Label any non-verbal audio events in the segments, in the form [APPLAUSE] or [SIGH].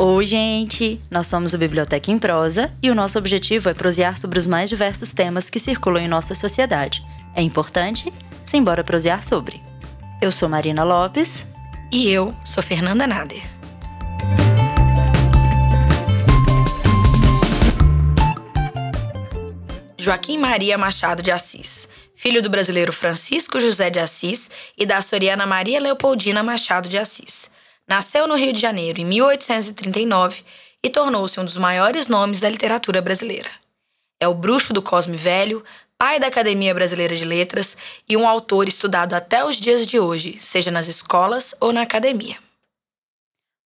Oi, gente! Nós somos o Biblioteca em Prosa e o nosso objetivo é prosear sobre os mais diversos temas que circulam em nossa sociedade. É importante? Simbora prosear sobre. Eu sou Marina Lopes. E eu sou Fernanda Nader. Joaquim Maria Machado de Assis, filho do brasileiro Francisco José de Assis e da açoriana Maria Leopoldina Machado de Assis. Nasceu no Rio de Janeiro em 1839 e tornou-se um dos maiores nomes da literatura brasileira. É o bruxo do Cosme Velho, pai da Academia Brasileira de Letras e um autor estudado até os dias de hoje, seja nas escolas ou na academia.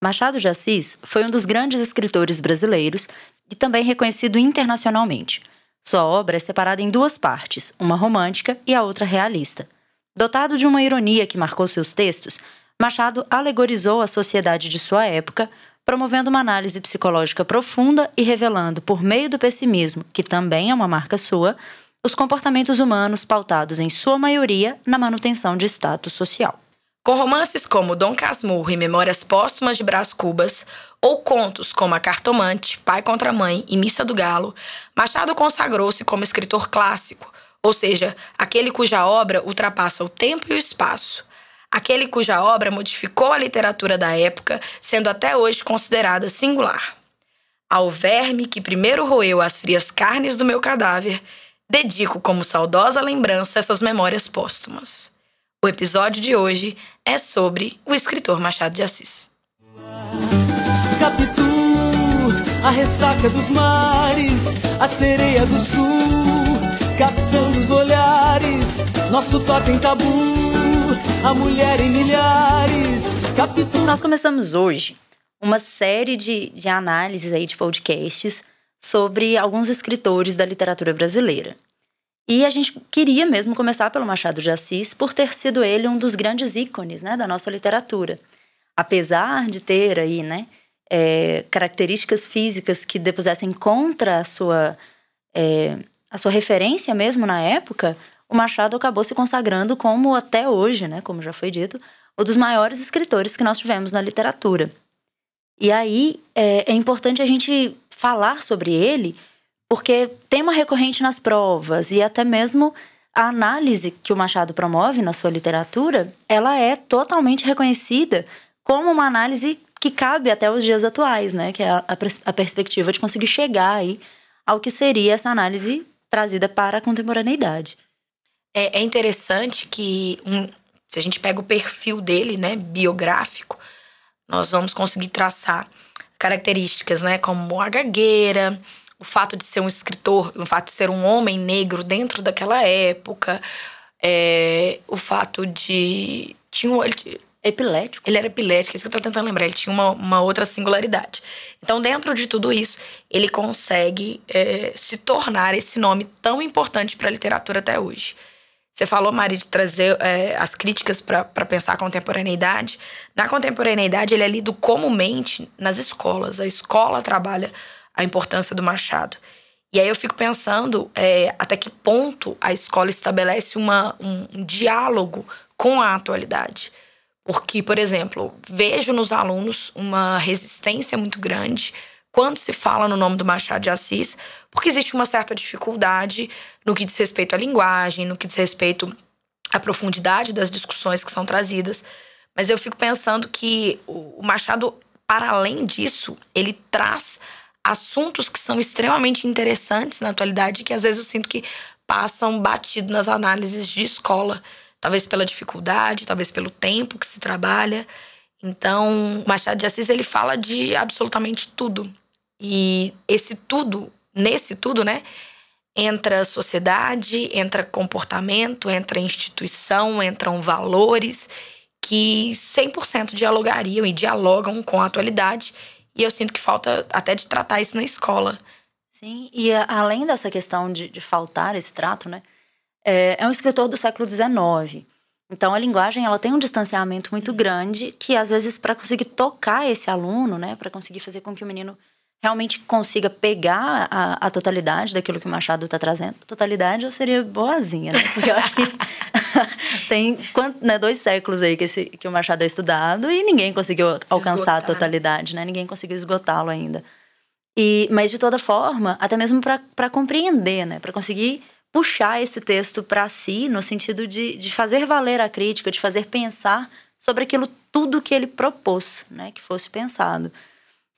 Machado de Assis foi um dos grandes escritores brasileiros e também reconhecido internacionalmente. Sua obra é separada em duas partes, uma romântica e a outra realista. Dotado de uma ironia que marcou seus textos, Machado alegorizou a sociedade de sua época, promovendo uma análise psicológica profunda e revelando, por meio do pessimismo, que também é uma marca sua, os comportamentos humanos pautados, em sua maioria, na manutenção de status social. Com romances como Dom Casmurro e Memórias Póstumas de Brás Cubas, ou contos como A Cartomante, Pai contra Mãe e Missa do Galo, Machado consagrou-se como escritor clássico, ou seja, aquele cuja obra ultrapassa o tempo e o espaço. Aquele cuja obra modificou a literatura da época, sendo até hoje considerada singular. Ao verme que primeiro roeu as frias carnes do meu cadáver, dedico como saudosa lembrança essas memórias póstumas. O episódio de hoje é sobre o escritor Machado de Assis. Capitu, a ressaca dos mares, a sereia do sul, capitão dos olhares, nosso totem tabu, a mulher em milhares. Capitu. Nós começamos hoje uma série de, de análises aí de podcasts sobre alguns escritores da literatura brasileira. E a gente queria mesmo começar pelo Machado de Assis, por ter sido ele um dos grandes ícones né, da nossa literatura. Apesar de ter aí, né, é, características físicas que depusessem contra a sua, é, a sua referência mesmo na época, o Machado acabou se consagrando como, até hoje, né, como já foi dito, um dos maiores escritores que nós tivemos na literatura. E aí é, é importante a gente falar sobre ele porque tema recorrente nas provas e até mesmo a análise que o Machado promove na sua literatura, ela é totalmente reconhecida como uma análise que cabe até os dias atuais, né? Que é a, a perspectiva de conseguir chegar aí ao que seria essa análise trazida para a contemporaneidade. É, é interessante que um, se a gente pega o perfil dele, né, biográfico, nós vamos conseguir traçar características, né, como a gagueira, o fato de ser um escritor, o fato de ser um homem negro dentro daquela época, é, o fato de. Tinha um, ele, epilético. Ele era epilético, isso que eu tô tentando lembrar. Ele tinha uma, uma outra singularidade. Então, dentro de tudo isso, ele consegue é, se tornar esse nome tão importante para a literatura até hoje. Você falou, Mari, de trazer é, as críticas para pensar a contemporaneidade. Na contemporaneidade, ele é lido comumente nas escolas. A escola trabalha a importância do Machado. E aí eu fico pensando é, até que ponto a escola estabelece uma, um, diálogo com a atualidade. Porque, por exemplo, vejo nos alunos uma resistência muito grande quando se fala no nome do Machado de Assis, porque existe uma certa dificuldade no que diz respeito à linguagem, no que diz respeito à profundidade das discussões que são trazidas. Mas eu fico pensando que o Machado, para além disso, ele traz assuntos que são extremamente interessantes na atualidade que às vezes eu sinto que passam batido nas análises de escola, talvez pela dificuldade, talvez pelo tempo que se trabalha. Então, Machado de Assis ele fala de absolutamente tudo. E esse tudo, nesse tudo, né, entra sociedade, entra comportamento, entra instituição, entram valores que 100% dialogariam e dialogam com a atualidade e eu sinto que falta até de tratar isso na escola. Sim, e além dessa questão de, de faltar esse trato, né? É, é um escritor do século XIX. Então a linguagem ela tem um distanciamento muito grande que às vezes para conseguir tocar esse aluno, né, para conseguir fazer com que o menino realmente consiga pegar a, a totalidade daquilo que o Machado está trazendo. Totalidade eu seria boazinha, né? Porque eu acho que [LAUGHS] tem né, dois séculos aí que, esse, que o Machado é estudado e ninguém conseguiu alcançar Esgotar. a totalidade, né? Ninguém conseguiu esgotá-lo ainda. E, mas de toda forma, até mesmo para compreender, né? Para conseguir puxar esse texto para si, no sentido de, de fazer valer a crítica, de fazer pensar sobre aquilo tudo que ele propôs, né? Que fosse pensado.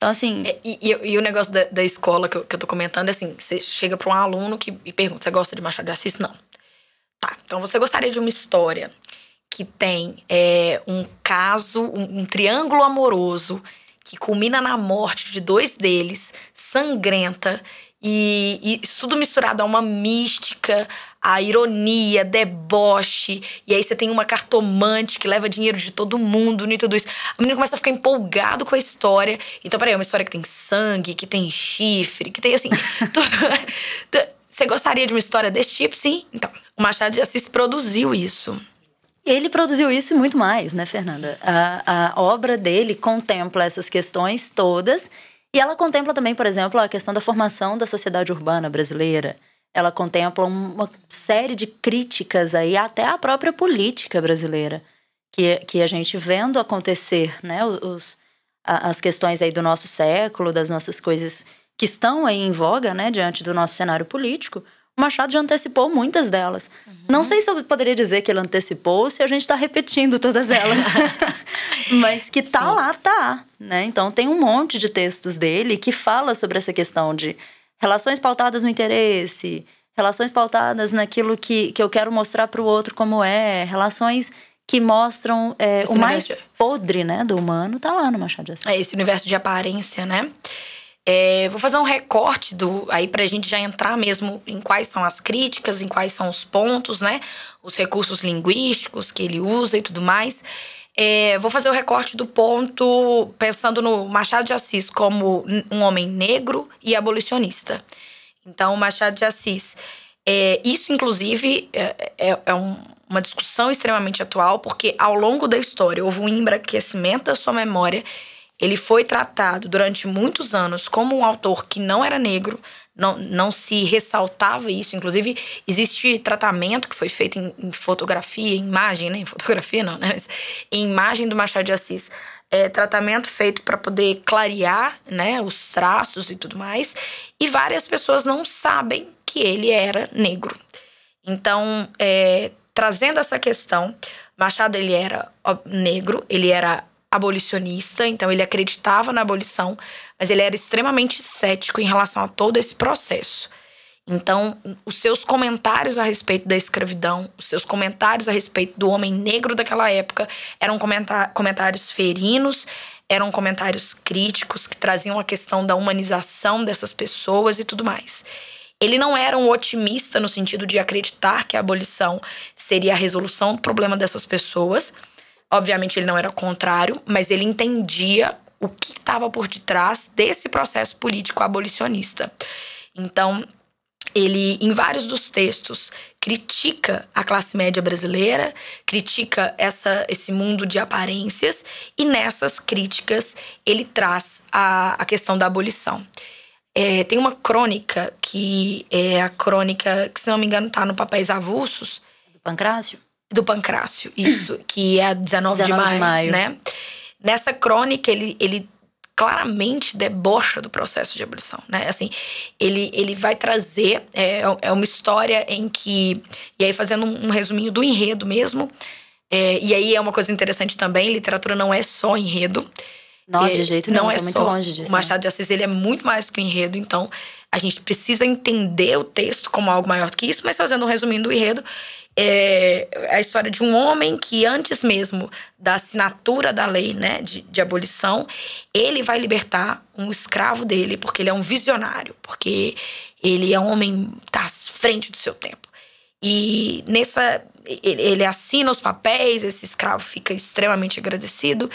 Então, assim. É, e, e, e, o negócio da, da escola que eu, que eu tô comentando é assim: você chega para um aluno que, e pergunta: você gosta de Machado de Assis? Não. Tá, então você gostaria de uma história que tem é, um caso, um, um triângulo amoroso que culmina na morte de dois deles, sangrenta, e, e, isso tudo misturado a uma mística, a ironia, deboche. E aí você tem uma cartomante que leva dinheiro de todo mundo e tudo isso. A menina começa a ficar empolgado com a história. Então, peraí, é uma história que tem sangue, que tem chifre, que tem assim. [LAUGHS] tu, tu, você gostaria de uma história desse tipo? Sim. Então, o Machado de Assis produziu isso. Ele produziu isso e muito mais, né, Fernanda? A, a obra dele contempla essas questões todas e ela contempla também, por exemplo, a questão da formação da sociedade urbana brasileira. Ela contempla uma série de críticas aí até à própria política brasileira, que, que a gente vendo acontecer, né, os, as questões aí do nosso século, das nossas coisas que estão aí em voga, né, diante do nosso cenário político, o Machado já antecipou muitas delas. Uhum. Não sei se eu poderia dizer que ele antecipou, se a gente está repetindo todas elas. [LAUGHS] Mas que tá Sim. lá, tá. Né? Então tem um monte de textos dele que fala sobre essa questão de relações pautadas no interesse, relações pautadas naquilo que, que eu quero mostrar para o outro como é, relações que mostram é, o mais de... podre né, do humano, tá lá no Machado de Assis. É esse universo de aparência, né? É, vou fazer um recorte do aí para a gente já entrar mesmo em quais são as críticas, em quais são os pontos, né? Os recursos linguísticos que ele usa e tudo mais. É, vou fazer o recorte do ponto pensando no Machado de Assis como um homem negro e abolicionista. Então, Machado de Assis, é, isso inclusive é, é, é um, uma discussão extremamente atual, porque ao longo da história houve um embranquecimento da sua memória ele foi tratado durante muitos anos como um autor que não era negro, não, não se ressaltava isso. Inclusive, existe tratamento que foi feito em, em fotografia, em imagem, né? Em fotografia não, né? Mas em imagem do Machado de Assis. É, tratamento feito para poder clarear né, os traços e tudo mais. E várias pessoas não sabem que ele era negro. Então, é, trazendo essa questão, Machado ele era negro, ele era abolicionista, então ele acreditava na abolição, mas ele era extremamente cético em relação a todo esse processo. Então, os seus comentários a respeito da escravidão, os seus comentários a respeito do homem negro daquela época eram comentários ferinos, eram comentários críticos que traziam a questão da humanização dessas pessoas e tudo mais. Ele não era um otimista no sentido de acreditar que a abolição seria a resolução do problema dessas pessoas, Obviamente, ele não era contrário, mas ele entendia o que estava por detrás desse processo político abolicionista. Então, ele, em vários dos textos, critica a classe média brasileira, critica essa, esse mundo de aparências, e nessas críticas ele traz a, a questão da abolição. É, tem uma crônica que é a crônica, que se não me engano está no Papéis Avulsos. Do Pancrácio? Do Pancrácio, isso, [CLEARS THROAT] que é a 19, 19 de, maio, de maio, né? Nessa crônica, ele, ele claramente debocha do processo de abolição, né? Assim, ele, ele vai trazer é, é uma história em que e aí fazendo um, um resuminho do enredo mesmo, é, e aí é uma coisa interessante também, literatura não é só enredo. Não, de jeito não, não é tá muito longe disso. O Machado de Assis ele é muito mais do que o enredo, então a gente precisa entender o texto como algo maior do que isso, mas fazendo um resumindo do enredo, é a história de um homem que, antes mesmo da assinatura da lei né, de, de abolição, ele vai libertar um escravo dele, porque ele é um visionário, porque ele é um homem está à frente do seu tempo. E nessa. Ele assina os papéis, esse escravo fica extremamente agradecido.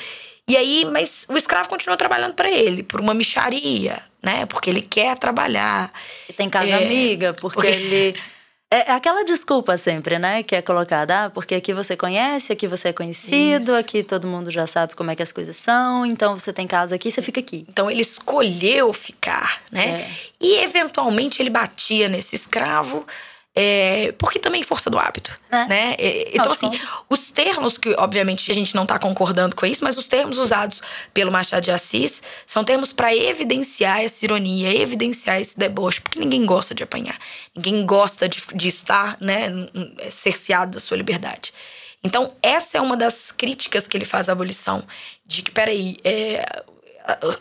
E aí, mas o escravo continua trabalhando para ele, por uma micharia, né? Porque ele quer trabalhar. E tem casa é, amiga, porque, porque... ele é, é aquela desculpa sempre, né? Que é colocada, ah, porque aqui você conhece, aqui você é conhecido, Isso. aqui todo mundo já sabe como é que as coisas são, então você tem casa aqui, você fica aqui. Então ele escolheu ficar, né? É. E eventualmente ele batia nesse escravo, É, porque também força do hábito, É. né? É, então, assim, os termos que, obviamente, a gente não está concordando com isso, mas os termos usados pelo Machado de Assis são termos para evidenciar essa ironia, evidenciar esse deboche, porque ninguém gosta de apanhar, ninguém gosta de, de estar, né, n- cerceado da sua liberdade. Então, essa é uma das críticas que ele faz à abolição, de que, peraí, é,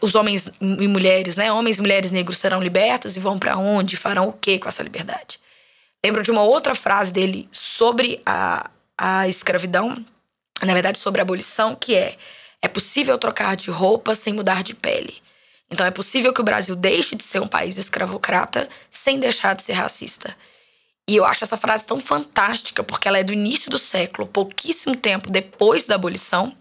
os homens e mulheres, né? Homens e mulheres negros serão libertos e vão para onde? Farão o que com essa liberdade? Lembro de uma outra frase dele sobre a, a escravidão, na verdade, sobre a abolição, que é: é possível trocar de roupa sem mudar de pele. Então é possível que o Brasil deixe de ser um país escravocrata sem deixar de ser racista. E eu acho essa frase tão fantástica, porque ela é do início do século, pouquíssimo tempo depois da abolição.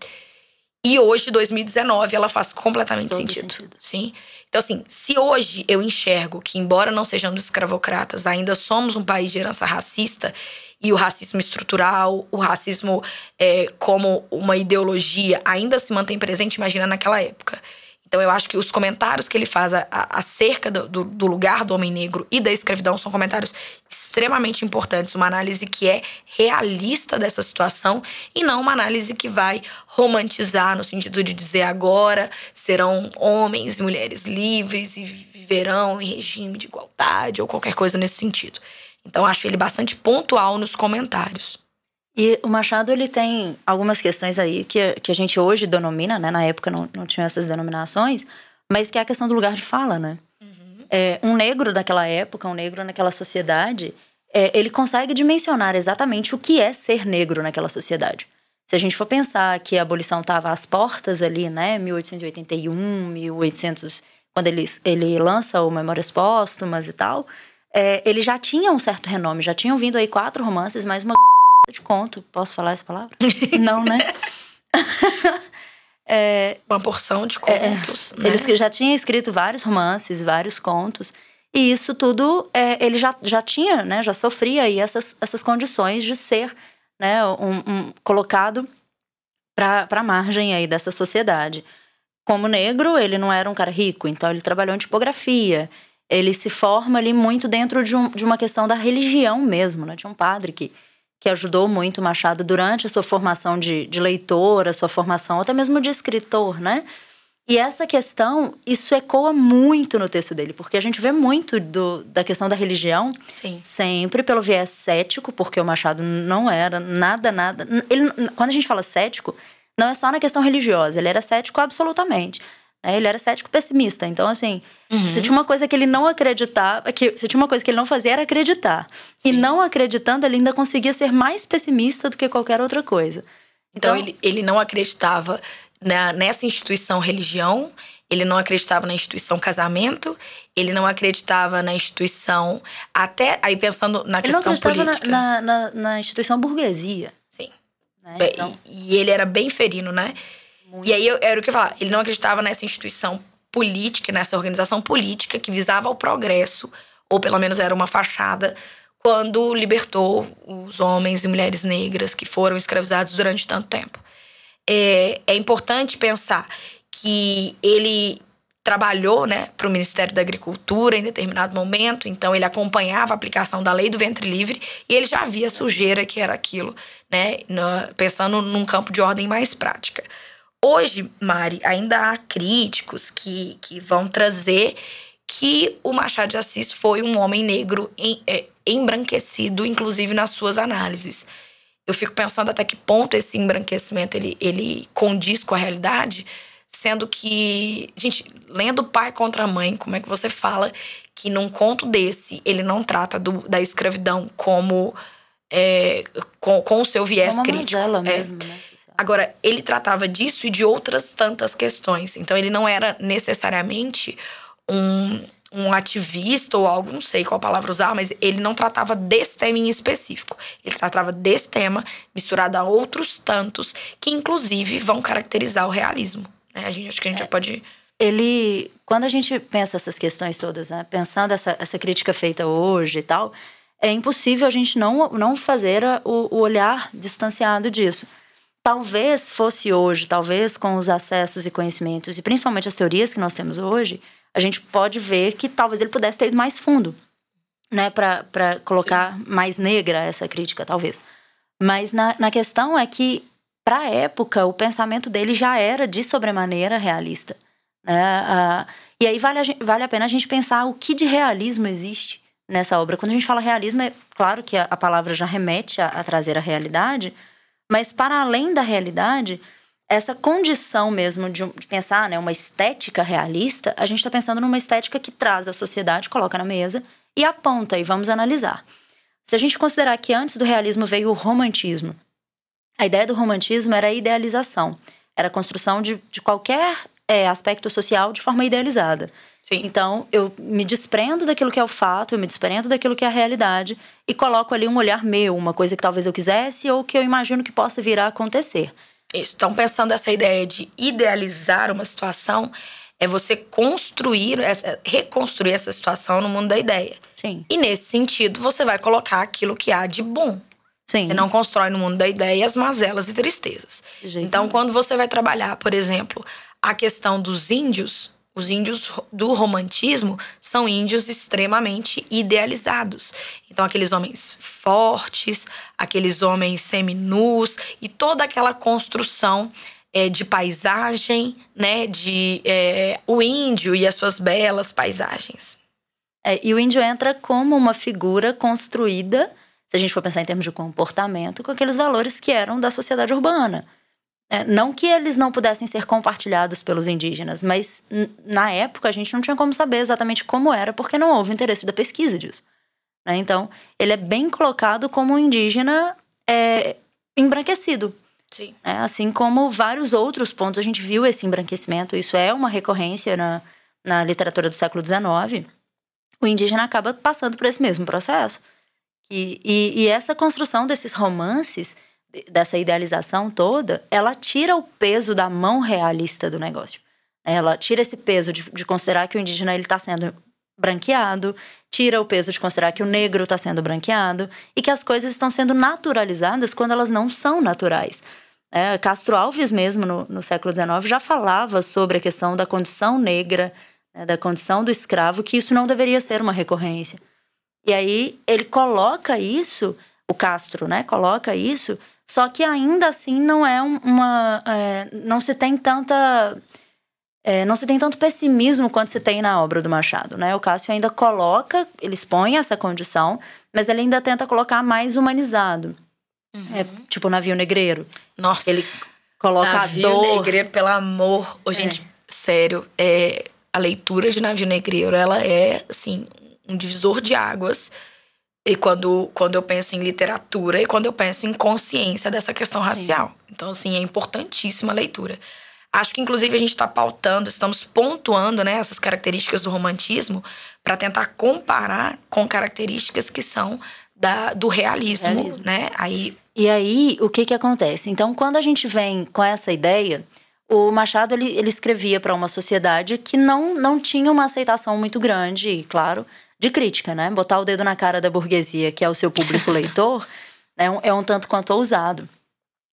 E hoje, 2019, ela faz completamente Todo sentido. sentido. Sim. Então, assim, se hoje eu enxergo que, embora não sejamos escravocratas, ainda somos um país de herança racista, e o racismo estrutural, o racismo é, como uma ideologia ainda se mantém presente, imagina naquela época. Então, eu acho que os comentários que ele faz a- a- acerca do, do- do lugar do homem negro e da escravidão são comentários extremamente importantes. Uma análise que é realista dessa situação e não uma análise que vai romantizar no sentido de dizer agora serão homens e mulheres livres e viverão em regime de igualdade ou qualquer coisa nesse sentido. Então, acho ele bastante pontual nos comentários. E o Machado, ele tem algumas questões aí que, que a gente hoje denomina, né? Na época não, não tinha essas denominações, mas que é a questão do lugar de fala, né? É, um negro daquela época, um negro naquela sociedade, é, ele consegue dimensionar exatamente o que é ser negro naquela sociedade. Se a gente for pensar que a abolição estava às portas ali, né? 1881, 1800, quando ele, ele lança o Memórias Póstumas e tal, é, ele já tinha um certo renome, já tinham vindo aí quatro romances, mais uma [LAUGHS] de conto. Posso falar essa palavra? [LAUGHS] Não, né? [LAUGHS] É, Uma porção de contos. né? ele já tinha escrito vários romances, vários contos. E isso tudo, é, ele já, já tinha, né? Já sofria aí essas, essas condições de ser né, um, um- colocado para a margem aí dessa sociedade. Como negro, ele não era um cara rico, então ele trabalhou em tipografia. Ele se forma ali muito dentro de, um, de uma questão da religião mesmo, né? Tinha um padre que, que ajudou muito Machado durante a sua formação de, de leitor, a sua formação até mesmo de escritor, né? E essa questão, isso ecoa muito no texto dele, porque a gente vê muito do, da questão da religião Sim. sempre pelo viés cético, porque o Machado não era nada, nada. Ele, quando a gente fala cético, não é só na questão religiosa, ele era cético absolutamente. né? Ele era cético pessimista. Então, assim, Uhum. se tinha uma coisa que ele não acreditava, que se tinha uma coisa que ele não fazia era acreditar. E não acreditando, ele ainda conseguia ser mais pessimista do que qualquer outra coisa. Então, ele, ele não acreditava na, nessa instituição religião, ele não acreditava na instituição casamento, ele não acreditava na instituição. Até aí pensando na ele não questão acreditava na, política. na, na, na instituição burguesia. Sim. Né? Então, e, e ele era bem ferino, né? Muito. E aí eu, era o que eu falar. Ele não acreditava nessa instituição política, nessa organização política que visava o progresso, ou pelo menos era uma fachada, quando libertou os homens e mulheres negras que foram escravizados durante tanto tempo. É, é importante pensar que ele trabalhou né, para o Ministério da Agricultura em determinado momento, então ele acompanhava a aplicação da lei do ventre livre e ele já via sujeira que era aquilo, né, pensando num campo de ordem mais prática. Hoje, Mari, ainda há críticos que, que vão trazer que o Machado de Assis foi um homem negro em- é, embranquecido, inclusive nas suas análises. Eu fico pensando até que ponto esse embranquecimento ele, ele condiz com a realidade, sendo que, gente, lendo pai contra a mãe, como é que você fala que num conto desse ele não trata do- da escravidão como é, com, com o seu é viés uma crítico? mazela É. mesmo, né? social. Agora, ele tratava disso e de outras tantas questões. Então, ele não era necessariamente um, um ativista ou algo, não sei qual palavra usar, mas ele não tratava desse tema em específico. Ele tratava desse tema misturado a outros tantos que, inclusive, vão caracterizar o realismo. Né? A gente, acho que a gente já pode. ele quando a gente pensa essas questões todas, né, pensando essa, essa crítica feita hoje e tal, é impossível a gente não, não fazer a- o, o olhar distanciado disso. Talvez fosse hoje, talvez com os acessos e conhecimentos, e principalmente as teorias que nós temos hoje, a gente pode ver que talvez ele pudesse ter ido mais fundo. né, para colocar Sim. mais negra essa crítica, talvez. Mas na, na questão é que, para a época, o pensamento dele já era de sobremaneira realista. Né? Ah, e aí vale a, vale a pena a gente pensar o que de realismo existe nessa obra. Quando a gente fala realismo, é claro que a, a palavra já remete a, a trazer a realidade, mas para além da realidade, essa condição mesmo de, de, pensar né, uma estética realista, a gente está pensando numa estética que traz a sociedade, coloca na mesa e aponta, e vamos analisar. Se a gente considerar que antes do realismo veio o romantismo, a ideia do romantismo era a idealização, era a construção de, de qualquer é, aspecto social de forma idealizada. Sim. Então, eu me desprendo daquilo que é o fato, eu me desprendo daquilo que é a realidade e coloco ali um olhar meu, uma coisa que talvez eu quisesse ou que eu imagino que possa vir a acontecer. Então, pensando essa ideia de idealizar uma situação, é você construir, essa, reconstruir essa situação no mundo da ideia. Sim. E nesse sentido, você vai colocar aquilo que há de bom. Sim. Você não constrói no mundo da ideia as mazelas e tristezas. Então, quando você vai trabalhar, por exemplo, a questão dos índios, os índios do romantismo são índios extremamente idealizados. Então, aqueles homens fortes, aqueles homens seminus e toda aquela construção é, de paisagem, né, de é, o índio e as suas belas paisagens. É, e o índio entra como uma figura construída, se a gente for pensar em termos de comportamento, com aqueles valores que eram da sociedade urbana. É, não que eles não pudessem ser compartilhados pelos indígenas, mas na época a gente não tinha como saber exatamente como era, porque não houve interesse da pesquisa disso. Né? Então, ele é bem colocado como um indígena é, embranquecido. Sim. É, assim como vários outros pontos, a gente viu esse embranquecimento, isso é uma recorrência na, na literatura do século XIX. O indígena acaba passando por esse mesmo processo. E, e, e essa construção desses romances, dessa idealização toda, ela tira o peso da mão realista do negócio. Ela tira esse peso de, de considerar que o indígena ele está sendo branqueado, tira o peso de considerar que o negro está sendo branqueado e que as coisas estão sendo naturalizadas quando elas não são naturais. É, Castro Alves mesmo, no, no, século XIX, já falava sobre a questão da condição negra, né, da condição do escravo, que isso não deveria ser uma recorrência. E aí ele coloca isso, o Castro, né, coloca isso, só que ainda assim não é uma... É, não se tem tanta é, não se tem tanto pessimismo quanto se tem na obra do Machado, né? O Cássio ainda coloca, ele expõe essa condição, mas ele ainda tenta colocar mais humanizado. Uhum. É, tipo o navio negreiro. Nossa. Ele coloca navio a dor. negreiro, pelo amor. Ô, gente, é. sério, é, a leitura de navio negreiro, ela é, assim, um divisor de águas. E quando, quando eu penso em literatura e quando eu penso em consciência dessa questão racial. Sim. Então, assim, é importantíssima a leitura. Acho que, inclusive, a gente está pautando, estamos pontuando né, essas características do romantismo para tentar comparar com características que são da, do realismo, realismo, né? Aí... E aí, o que que acontece? Então, quando a gente vem com essa ideia, o Machado, ele, ele escrevia para uma sociedade que não, não tinha uma aceitação muito grande, claro, de crítica, né? Botar o dedo na cara da burguesia, que é o seu público [LAUGHS] leitor, é um, é um tanto quanto ousado.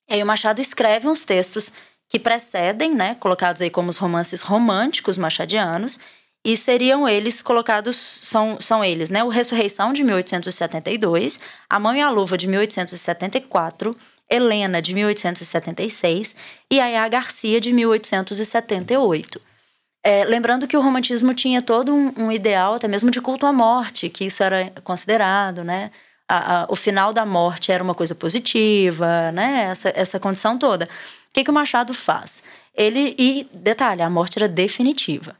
E aí o Machado escreve uns textos que precedem, né, colocados aí como os romances românticos machadianos, e seriam eles colocados, são, são eles, né, o Ressurreição de 1872, A Mão e a Luva de 1874, Helena de 1876 e a Garcia de 1878. É, lembrando que o romantismo tinha todo um, um, ideal, até mesmo de culto à morte, que isso era considerado, né? A, a, o final da morte era uma coisa positiva, né? Essa, essa condição toda que, que o Machado faz? Ele, e detalhe, a morte era definitiva.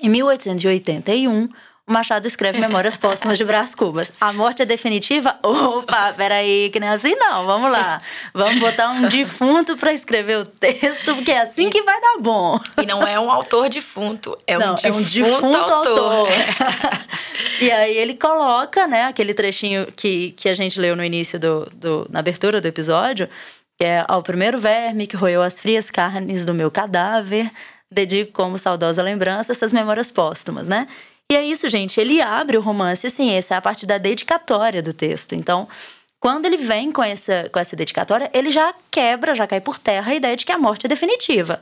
Em 1881, o Machado escreve Memórias Póstumas de Brás Cubas. A morte é definitiva? Opa, peraí, que nem assim não. Vamos lá. Vamos botar um defunto para escrever o texto, porque é assim que vai dar bom. E não é um autor defunto, é não, um defunto, é um defunto autor. autor. [LAUGHS] e aí ele coloca, né, aquele trechinho que, que a gente leu no início do, do na abertura do episódio, que é ao primeiro verme que roeu as frias carnes do meu cadáver, dedico como saudosa lembrança essas memórias póstumas, né? E é isso, gente. Ele abre o romance, assim, essa é a parte da dedicatória do texto. Então, quando ele vem com essa, com essa dedicatória, ele já quebra, já cai por terra a ideia de que a morte é definitiva,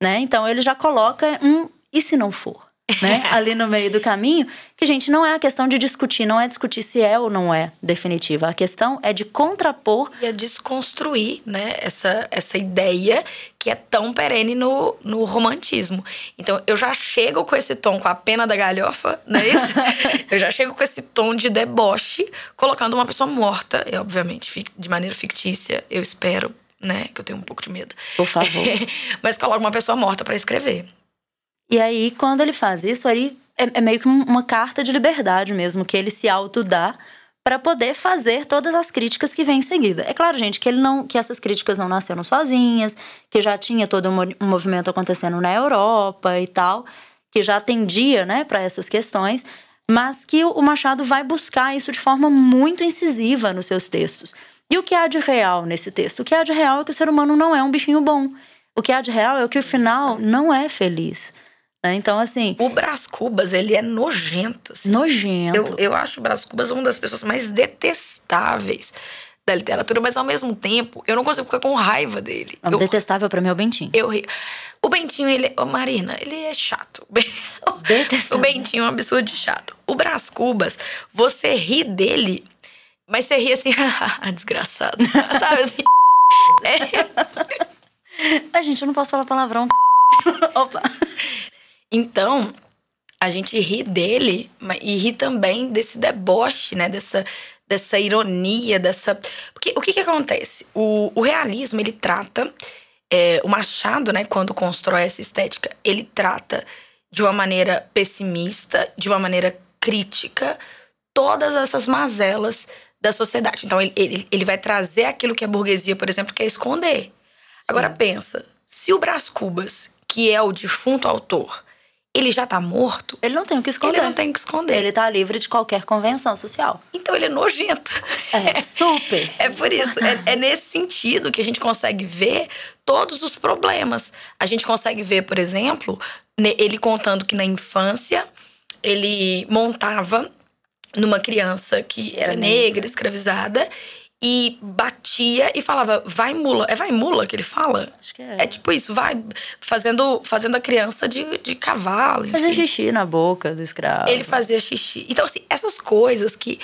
né? Então, ele já coloca um e se não for? [LAUGHS] né? ali no meio do caminho, que, gente, não é a questão de discutir, não é discutir se é ou não é definitiva. A questão é de contrapor. E é desconstruir, né, essa, essa ideia que é tão perene no, no romantismo. Então, eu já chego com esse tom, com a pena da galhofa, não é isso? [LAUGHS] eu já chego com esse tom de deboche, colocando uma pessoa morta, e obviamente de maneira fictícia, eu espero, né, que eu tenho um pouco de medo. Por favor. [LAUGHS] Mas coloco uma pessoa morta para escrever. E aí, quando ele faz isso, aí é, é meio que uma carta de liberdade mesmo, que ele se autodá para poder fazer todas as críticas que vêm em seguida. É claro, gente, que ele não, que essas críticas não nasceram sozinhas, que já tinha todo um, movimento acontecendo na Europa e tal, que já atendia, né, para essas questões, mas que o Machado vai buscar isso de forma muito incisiva nos seus textos. E o que há de real nesse texto? O que há de real é que o ser humano não é um bichinho bom. O que há de real é que o final não é feliz. Né? Então, assim. O Brás Cubas, ele é nojento. Assim. Nojento. Eu, eu acho o Brás Cubas uma das pessoas mais detestáveis da literatura, mas ao mesmo tempo, eu não consigo ficar com raiva dele. Não, eu, detestável para mim é o Bentinho. Eu O Bentinho, ele. Oh, Marina, ele é chato. [LAUGHS] Detestável. O Bentinho é um absurdo de chato. O Brás Cubas, você ri dele, mas você ri assim, [LAUGHS] desgraçado. [LAUGHS] Sabe assim? É. Ai, gente, eu não posso falar palavrão. Opa. Então, a gente ri dele e ri também desse deboche, né? Dessa, dessa ironia, dessa. Porque o que, que acontece? O, o realismo, ele trata. É, o Machado, né, quando constrói essa estética, ele trata de uma maneira pessimista, de uma maneira crítica, todas essas mazelas da sociedade. Então, ele, ele, ele vai trazer aquilo que a burguesia, por exemplo, quer esconder. Agora, pensa: se o Brás Cubas, que é o defunto autor, ele já tá morto. Ele não tem o que esconder. Ele não tem o que esconder. Ele tá livre de qualquer convenção social. Então ele é nojento. [LAUGHS] É, super. é por isso. É, é, nesse sentido que a gente consegue ver todos os problemas. A gente consegue ver, por exemplo, ele contando que na infância ele montava numa criança que era negra, escravizada, e batia e falava, vai mula. É vai mula que ele fala? Acho que é. É tipo isso, vai fazendo, fazendo a criança de, de cavalo. Enfim. Fazia xixi na boca do escravo. Ele fazia xixi. Então, assim, essas coisas que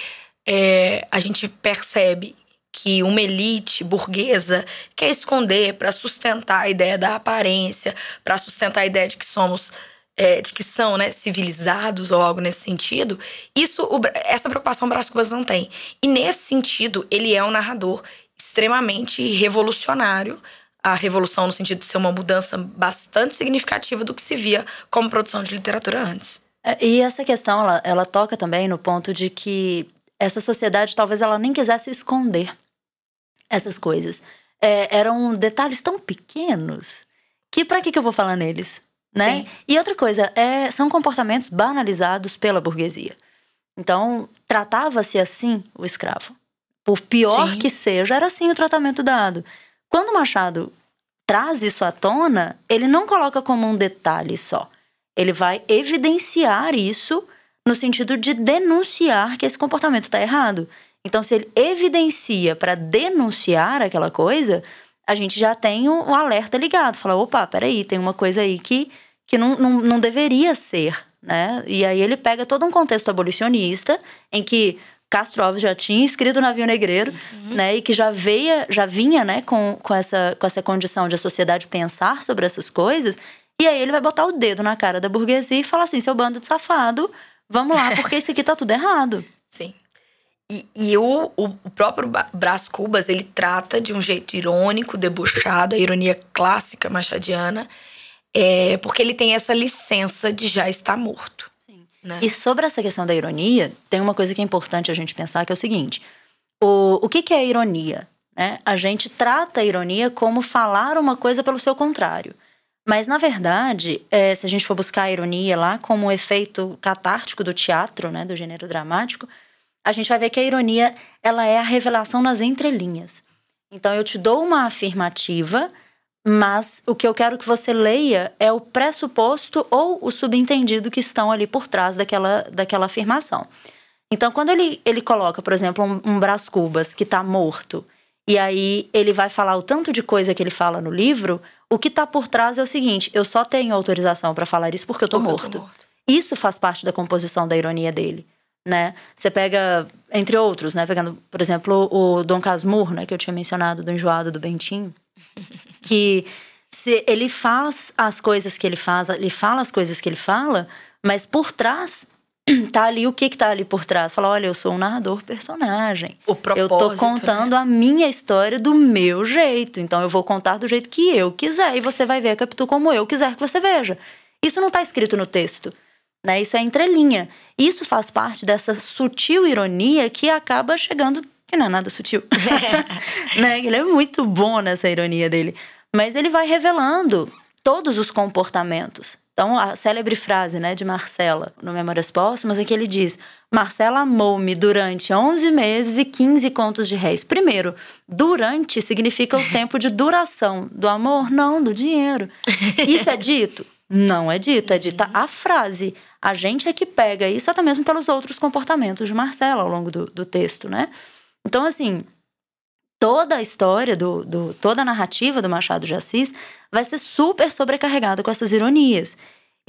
é, a gente percebe que uma elite burguesa quer esconder para sustentar a ideia da aparência, para sustentar a ideia de que somos é, de que são né, civilizados ou algo nesse sentido, isso o, essa preocupação Brás Cubas não tem. E nesse sentido, ele é um narrador extremamente revolucionário. A revolução no sentido de ser uma mudança bastante significativa do que se via como produção de literatura antes. É, e essa questão, ela, ela toca também no ponto de que essa sociedade talvez ela nem quisesse esconder essas coisas. É, eram detalhes tão pequenos que para que, que eu vou falar neles? Né? Sim. E outra coisa, é, são comportamentos banalizados pela burguesia. Então, tratava-se assim o escravo. Por pior Sim. que seja, era assim o tratamento dado. Quando Machado traz isso à tona, ele não coloca como um detalhe só. Ele vai evidenciar isso no sentido de denunciar que esse comportamento está errado. Então, se ele evidencia para denunciar aquela coisa, a gente já tem o, o alerta ligado. Fala, opa, peraí, tem uma coisa aí que que não, não, não deveria ser, né? E aí ele pega todo um contexto abolicionista em que Castro Alves já tinha escrito Navio Negreiro, uhum. né? E que já veia, já vinha, né, com, com, essa, com essa condição de a sociedade pensar sobre essas coisas. E aí ele vai botar o dedo na cara da burguesia e falar assim: seu bando de safado, vamos lá, porque isso aqui tá tudo errado. [LAUGHS] Sim. E, e o, o próprio Brás Cubas, ele trata de um jeito irônico, debochado, a ironia clássica machadiana, é, porque ele tem essa licença de já estar morto. Né? E sobre essa questão da ironia, tem uma coisa que é importante a gente pensar, que é o seguinte: o, o que, que é ironia? Né? A gente trata a ironia como falar uma coisa pelo seu contrário. Mas, na verdade, é, se a gente for buscar a ironia lá como um efeito catártico do teatro, né, do gênero dramático, a gente vai ver que a ironia ela é a revelação nas entrelinhas. Então, eu te dou uma afirmativa mas o que eu quero que você leia é o pressuposto ou o subentendido que estão ali por trás daquela, daquela afirmação. Então, quando ele, ele coloca, por exemplo, um, um Brás Cubas que está morto, e aí ele vai falar o tanto de coisa que ele fala no livro, o que está por trás é o seguinte: eu só tenho autorização para falar isso porque eu estou morto. morto. Isso faz parte da composição da ironia dele, né? Você pega, entre outros, né? Pegando, por exemplo, o Dom Casmurro, né? Que eu tinha mencionado, do Enjoado do Bentinho. [LAUGHS] que se ele faz as coisas que ele faz, ele fala as coisas que ele fala, mas por trás [CLEARS THROAT] tá ali o que que tá ali por trás. Fala, olha, eu sou um narrador personagem. O propósito, eu tô contando né? a minha história do meu jeito. Então eu vou contar do jeito que eu quiser e você vai ver a Capitu como eu quiser que você veja. Isso não tá escrito no texto. Né? Isso é entrelinha. Isso faz parte dessa sutil ironia que acaba chegando que não é nada sutil. [LAUGHS] né? Ele é muito bom nessa ironia dele. Mas ele vai revelando todos os comportamentos. Então, a célebre frase né, de Marcela, no Memórias Póstumas, é que ele diz: Marcela amou-me durante 11 meses e 15 contos de réis. Primeiro, durante significa o tempo de duração do amor, não do dinheiro. Isso é dito? Não é dito, é dita a frase. A gente é que pega isso até mesmo pelos outros comportamentos de Marcela ao longo do, do texto, né? Então, assim, toda a história, do, do, toda a narrativa do Machado de Assis vai ser super sobrecarregada com essas ironias.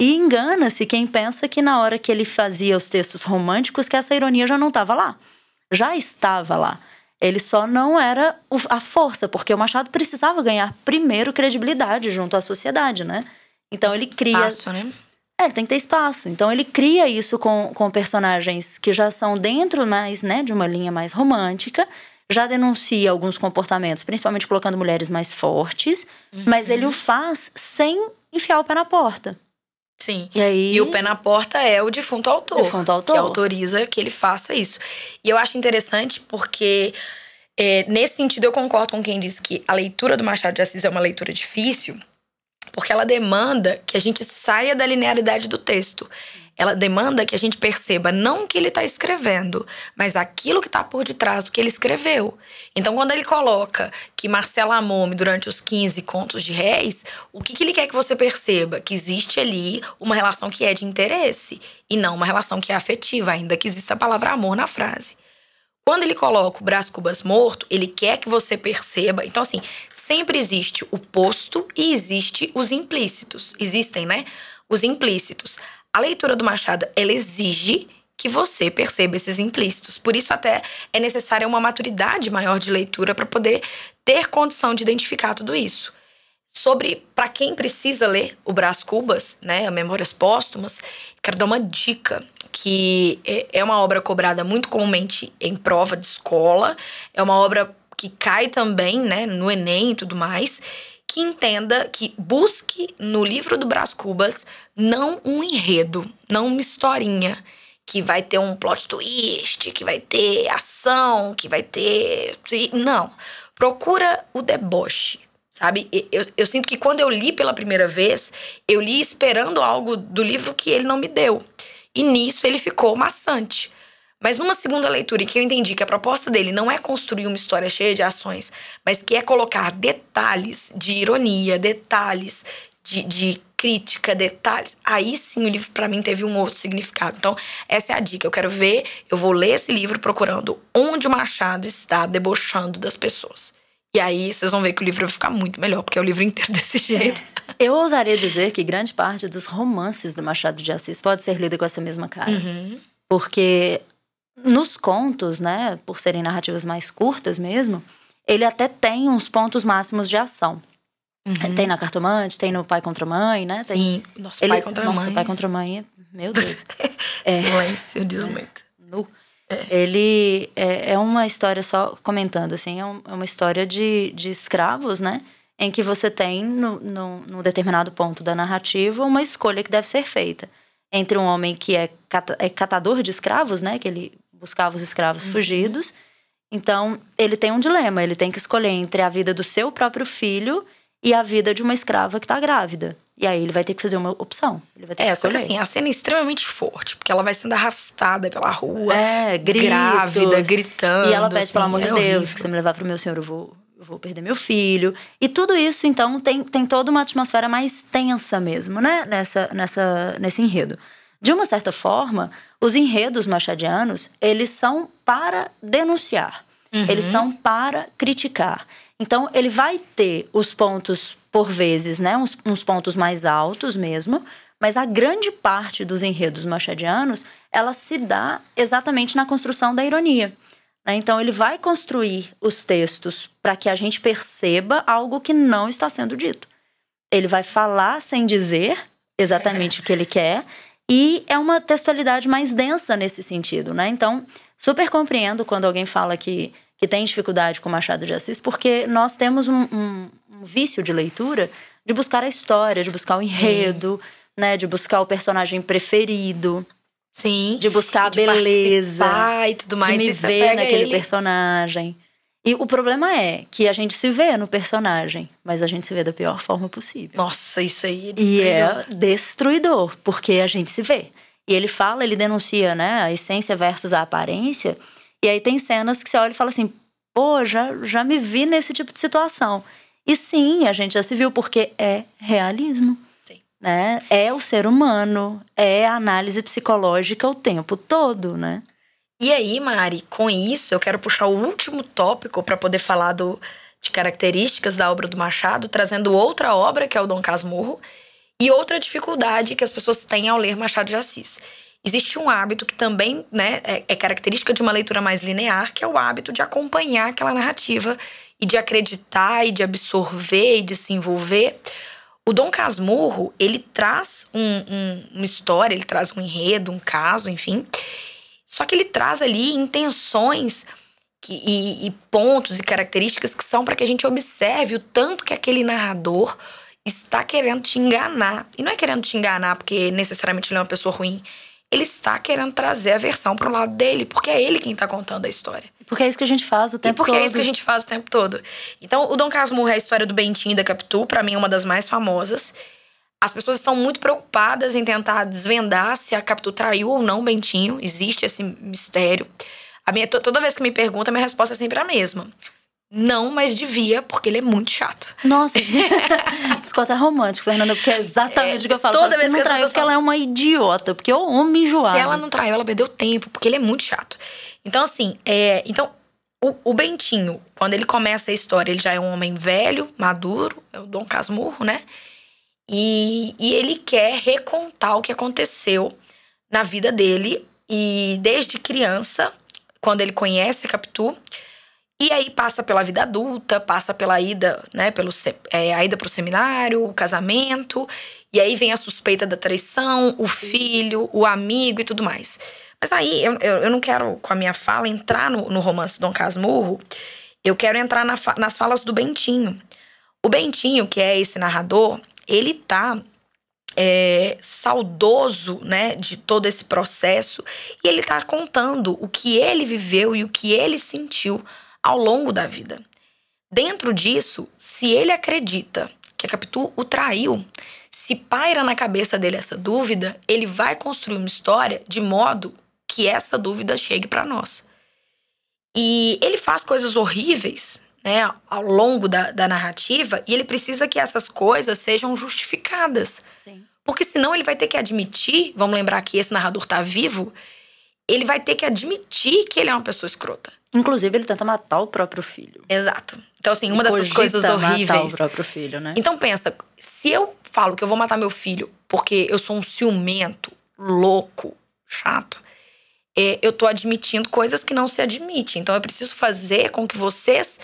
E engana-se quem pensa que na hora que ele fazia os textos românticos, que essa ironia já não estava lá. Já estava lá. Ele só não era a força, porque o Machado precisava ganhar primeiro credibilidade junto à sociedade, né? Então ele cria. Espaço, né? É, tem que ter espaço. Então ele cria isso com, com personagens que já são dentro mais, né, de uma linha mais romântica, já denuncia alguns comportamentos, principalmente colocando mulheres mais fortes, uhum. mas ele o faz sem enfiar o pé na porta. Sim. E, aí... e o pé na porta é o defunto autor. Defunto autor. Que autoriza que ele faça isso. E eu acho interessante porque, é, nesse sentido, eu concordo com quem diz que a leitura do Machado de Assis é uma leitura difícil, porque ela demanda que a gente saia da linearidade do texto. Ela demanda que a gente perceba não o que ele está escrevendo, mas aquilo que está por detrás do que ele escreveu. Então, quando ele coloca que Marcela amou-me durante os 15 contos de réis, o que, que ele quer que você perceba? Que existe ali uma relação que é de interesse e não uma relação que é afetiva, ainda que exista a palavra amor na frase. Quando ele coloca o Brás Cubas morto, ele quer que você perceba. Então, assim, sempre existe o posto e existe os implícitos. Existem, né? Os implícitos. A leitura do Machado, ela exige que você perceba esses implícitos. Por isso até é necessária uma maturidade maior de leitura para poder ter condição de identificar tudo isso. Sobre para quem precisa ler o Brás Cubas, né, Memórias Póstumas, quero dar uma dica que é, é uma obra cobrada muito comumente em prova de escola, é uma obra que cai também, né, no Enem e tudo mais, que entenda, que busque no livro do Brás Cubas não um enredo, não uma historinha que vai ter um plot twist, que vai ter ação, que vai ter. Não. Procura o deboche. Sabe? Eu, eu sinto que quando eu li pela primeira vez, eu li esperando algo do livro que ele não me deu. E nisso ele ficou maçante. Mas numa segunda leitura, em que eu entendi que a proposta dele não é construir uma história cheia de ações, mas que é colocar detalhes de ironia, detalhes de, de crítica, detalhes, aí sim o livro para mim teve um outro significado. Então, essa é a dica. Eu quero ver, eu vou ler esse livro procurando onde o Machado está debochando das pessoas. E aí vocês vão ver que o livro vai ficar muito melhor, porque é o livro inteiro [LAUGHS] desse jeito. Eu ousaria dizer que grande parte dos romances do Machado de Assis pode ser lida com essa mesma cara. Uhum. Porque nos contos, né, por serem narrativas mais curtas mesmo, ele até tem uns pontos máximos de ação. Uhum. Tem na Cartomante, tem no Pai contra Mãe, né? Tem... Sim, Nosso ele... Pai contra Nosso Mãe. Pai contra Mãe, meu Deus. [LAUGHS] é... Silêncio diz muito. Nu. É. Ele é, é, uma história, só comentando assim, é, um, é, uma história de, de escravos, né? Em que você tem, no, no, no determinado ponto da narrativa, uma escolha que deve ser feita. Entre um homem que é, cata, é catador de escravos, né? Que ele buscava os escravos uhum. fugidos. Então, ele tem um dilema. Ele tem que escolher entre a vida do seu próprio filho e a vida de uma escrava que está grávida. E aí ele vai ter que fazer uma opção. Ele vai ter é, que escolher. só que assim, a cena é extremamente forte, porque ela vai sendo arrastada pela rua. É, gritos, grávida, gritando. E ela pede, assim, pelo amor é de Deus, horrível. que você me levar pro meu senhor, eu vou, eu vou perder meu filho. E tudo isso, então, tem, tem toda uma atmosfera mais tensa mesmo, né? Nessa, nessa, nesse enredo. De uma certa forma, os enredos machadianos, eles são para denunciar. Uhum. Eles são para criticar. Então, ele vai ter os pontos, por vezes, né? Uns, uns pontos mais altos mesmo, Mas a grande parte dos enredos machadianos, ela se dá exatamente na construção da ironia. Né? Então, ele vai construir os textos para que a gente perceba algo que não está sendo dito. Ele vai falar sem dizer exatamente o que ele quer, e é uma textualidade mais densa nesse sentido, né? Então, super compreendo quando alguém fala que, que tem dificuldade com Machado de Assis, porque nós temos um, um, um vício de leitura de buscar a história, de buscar o enredo, né? De buscar o personagem preferido. Sim. De buscar a beleza. e tudo mais. De me ver naquele ele... personagem. E o problema é que a gente se vê no personagem, mas a gente se vê da pior forma possível. Nossa, isso aí é destruidor. E é destruidor, porque a gente se vê. E ele fala, ele denuncia, né, a essência versus a aparência. E aí tem cenas que você olha e fala assim: pô, já, já me vi nesse tipo de situação. E sim, a gente já se viu, porque é realismo. Sim. Né? É o ser humano, é a análise psicológica o tempo todo, né? E aí, Mari, com isso, eu quero puxar o último tópico para poder falar do, de características da obra do Machado, trazendo outra obra, que é o Dom Casmurro, e outra dificuldade que as pessoas têm ao ler Machado de Assis. Existe um hábito que também né, é, é característica de uma leitura mais linear, que é o hábito de acompanhar aquela narrativa e de acreditar e de absorver e de se envolver. O Dom Casmurro, ele traz um, um, uma história, ele traz um enredo, um caso, enfim, só que ele traz ali intenções que, e, e pontos e características que são para que a gente observe o tanto que aquele narrador está querendo te enganar. E não é querendo te enganar porque necessariamente ele é uma pessoa ruim. Ele está querendo trazer a versão para o lado dele, porque é ele quem está contando a história. Porque é isso que a gente faz o tempo todo. E porque todo. é isso que a gente faz o tempo todo. Então, o Dom Casmurro é a história do Bentinho e da Capitu, para mim é uma das mais famosas. As pessoas estão muito preocupadas em tentar desvendar se a Capitu traiu ou não o Bentinho. Existe esse mistério. A minha, toda vez que me pergunta, minha resposta é sempre a mesma. Não, mas devia, porque ele é muito chato. Nossa, [LAUGHS] ficou até romântico, Fernanda, porque é exatamente é, o que eu falo. Toda vez não que traiu, porque ela é uma idiota, porque é um homem enjoado. Se ela não traiu, ela perdeu tempo, porque ele é muito chato. Então, assim, é, então, o, o, Bentinho, quando ele começa a história, ele já é um homem velho, maduro, é o Dom Casmurro, né? E, e ele quer recontar o que aconteceu na vida dele. E desde criança, quando ele conhece a Capitu, e aí passa pela vida adulta, passa pela ida, né, pelo, é, a ida pro seminário, o casamento, e aí vem a suspeita da traição, o filho, o amigo e tudo mais. Mas aí eu, eu, não quero, com a minha fala, entrar no, no romance Dom Casmurro, eu quero entrar na, nas falas do Bentinho. O Bentinho, que é esse narrador, ele tá é, saudoso, né, de todo esse processo e ele tá contando o que ele viveu e o que ele sentiu ao longo da vida. Dentro disso, se ele acredita que a Capitu o traiu, se paira na cabeça dele essa dúvida, ele vai construir uma história de modo que essa dúvida chegue para nós. E ele faz coisas horríveis, né, ao longo da, da narrativa, e ele precisa que essas coisas sejam justificadas. Sim. Porque senão ele vai ter que admitir, vamos lembrar que esse narrador tá vivo, ele vai ter que admitir que ele é uma pessoa escrota. Inclusive, ele tenta matar o próprio filho. Exato. Então, assim, uma dessas coisas horríveis. matar o próprio filho, né? Então, pensa, se eu falo que eu vou matar meu filho porque eu sou um ciumento, louco, chato, é, eu tô admitindo coisas que não se admite. Então eu preciso fazer com que vocês,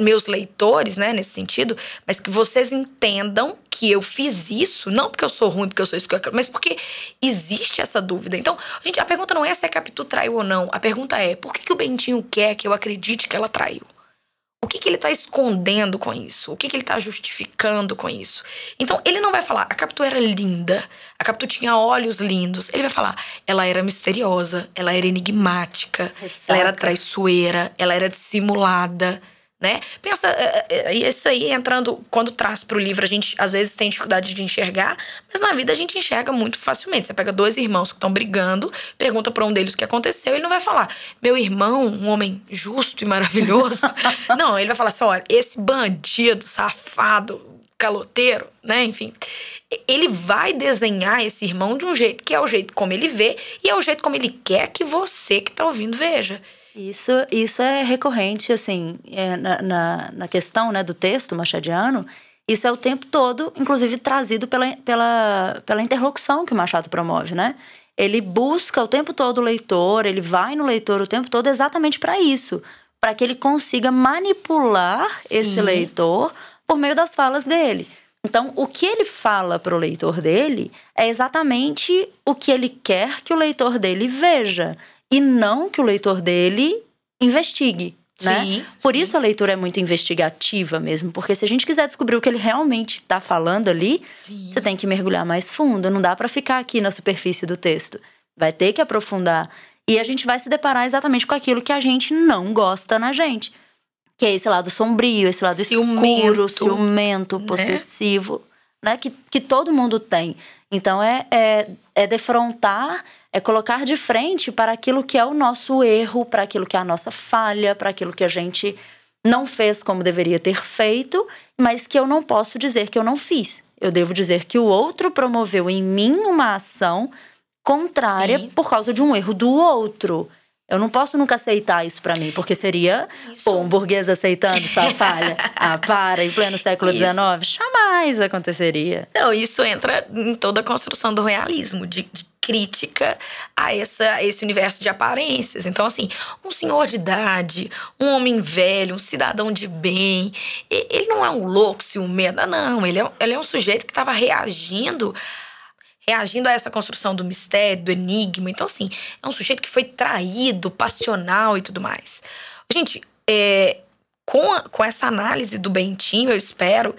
meus leitores, né, nesse sentido, mas que vocês entendam que eu fiz isso, não porque eu sou ruim, porque eu sou isso, porque eu, mas porque existe essa dúvida. Então, gente, a pergunta não é se a Capitu traiu ou não. A pergunta é por que, que o Bentinho quer que eu acredite que ela traiu? O que, que ele está escondendo com isso? O que, que ele está justificando com isso? Então, ele não vai falar, a Capitu era linda, a Capitu tinha olhos lindos. Ele vai falar, ela era misteriosa, ela era enigmática, Ressaca. ela era traiçoeira, ela era dissimulada né? Pensa, é, é, é, isso aí entrando, quando traz para o livro, a gente às vezes tem dificuldade de enxergar, mas na vida a gente enxerga muito facilmente. Você pega dois irmãos que estão brigando, pergunta para um deles o que aconteceu, ele não vai falar, meu irmão, um homem justo e maravilhoso. [LAUGHS] não, ele vai falar assim: olha, esse bandido, safado, caloteiro, né? Enfim. Ele vai desenhar esse irmão de um jeito que é o jeito como ele vê e é o jeito como ele quer que você que está ouvindo veja. Isso, isso é recorrente, assim, é, na, na, na, questão né, do texto machadiano, Isso é o tempo todo, inclusive trazido pela, pela, pela interlocução que o Machado promove, né? Ele busca o tempo todo o leitor, ele vai no leitor o tempo todo exatamente para isso, para que ele consiga manipular Sim. esse leitor por meio das falas dele. Então, o que ele fala para o leitor dele é exatamente o que ele quer que o leitor dele veja e não que o leitor dele investigue. Né? Sim, Por sim. isso a leitura é muito investigativa mesmo, porque se a gente quiser descobrir o que ele realmente está falando ali, sim. você tem que mergulhar mais fundo, não dá para ficar aqui na superfície do texto. Vai ter que aprofundar. E a gente vai se deparar exatamente com aquilo que a gente não gosta na gente. Que é esse lado sombrio, esse lado ciumento, escuro, ciumento, né? possessivo, né? Que, que todo mundo tem. Então é, é, é defrontar é colocar de frente para aquilo que é o nosso erro, para aquilo que é a nossa falha, para aquilo que a gente não fez como deveria ter feito, mas que eu não posso dizer que eu não fiz. Eu devo dizer que o outro promoveu em mim uma ação contrária Sim. por causa de um erro do outro. Eu não posso nunca aceitar isso para mim, porque seria isso. pô, um burguês aceitando sua [LAUGHS] falha. ah, para, em pleno século XIX? Jamais aconteceria. Não, isso entra em toda a construção do realismo, de, de crítica a, essa, a esse universo de aparências. Então, assim, um senhor de idade, um homem velho, um cidadão de bem, ele não é um louco ciumento, não. Ele é, ele é um sujeito que estava reagindo reagindo a essa construção do mistério, do enigma. Então, assim, é um sujeito que foi traído, passional e tudo mais. Gente, é, com, a, com essa análise do Bentinho, eu espero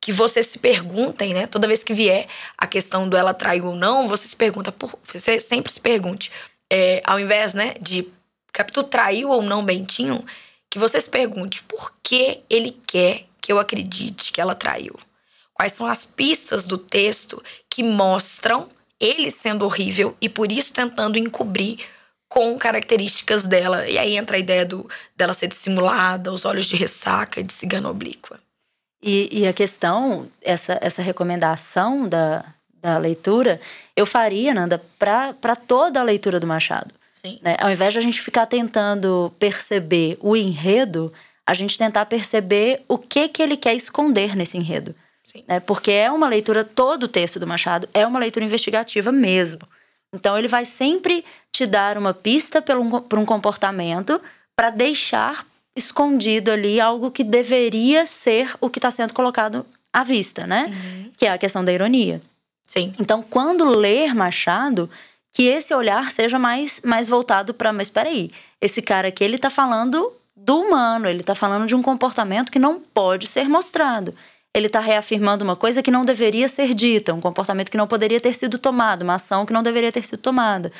que vocês se perguntem, né? Toda vez que vier a questão do ela traiu ou não, você se pergunta, por, você sempre se pergunte, é, ao invés, né, de Capitu traiu ou não Bentinho, que você se pergunte por que ele quer que eu acredite que ela traiu. Quais são as pistas do texto que mostram ele sendo horrível e por isso tentando encobrir com características dela. E aí entra a ideia do, dela ser dissimulada, os olhos de ressaca e de cigana oblíqua. E, e a questão, essa, essa recomendação da, da leitura, eu faria, Nanda, para toda a leitura do Machado. Né? Ao invés de a gente ficar tentando perceber o enredo, a gente tentar perceber o que, que ele quer esconder nesse enredo. Sim. Né? Porque é uma leitura, todo o texto do Machado é uma leitura investigativa mesmo. Então ele vai sempre te dar uma pista um, por um comportamento para deixar escondido ali algo que deveria ser o que está sendo colocado à vista, né? Uhum. Que é a questão da ironia. Sim. Então, quando ler Machado, que esse olhar seja mais, mais voltado para, mas espera aí, esse cara aqui ele está falando do humano, ele está falando de um comportamento que não pode ser mostrado. Ele está reafirmando uma coisa que não deveria ser dita, um comportamento que não poderia ter sido tomado, uma ação que não deveria ter sido tomada.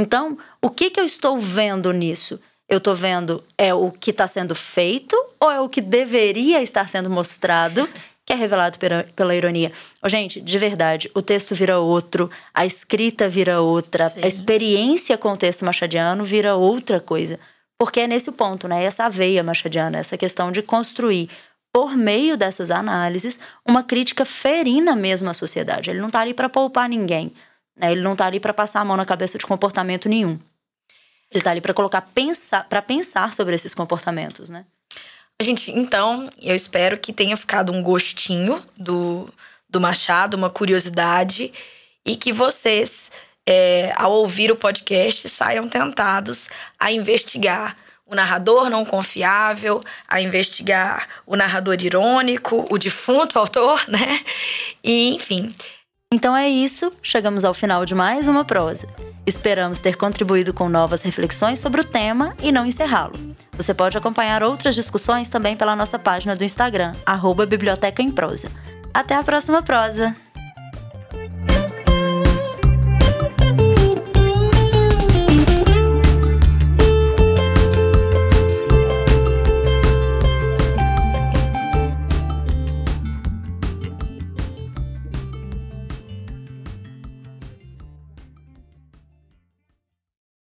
Então, o que, que eu estou vendo nisso? eu tô vendo é o que está sendo feito ou é o que deveria estar sendo mostrado que é revelado pela, pela ironia. Oh, gente, de verdade, o texto vira outro, a escrita vira outra, Sim. a experiência com o texto machadiano vira outra coisa. Porque é nesse ponto, né? Essa veia machadiana, essa questão de construir, por meio dessas análises, uma crítica ferina mesmo à sociedade. Ele não está ali para poupar ninguém. Né? Ele não está ali para passar a mão na cabeça de comportamento nenhum. Ele está ali para colocar pensar, para pensar sobre esses comportamentos, né? Gente, então, eu espero que tenha ficado um gostinho do, do Machado, uma curiosidade, e que vocês, é, ao ouvir o podcast, saiam tentados a investigar o narrador não confiável, a investigar o narrador irônico, o defunto autor, [LAUGHS] né? E, enfim. Então é isso, chegamos ao final de mais uma prosa. Esperamos ter contribuído com novas reflexões sobre o tema e não encerrá-lo. Você pode acompanhar outras discussões também pela nossa página do Instagram, arroba Biblioteca em Prosa. Até a próxima prosa!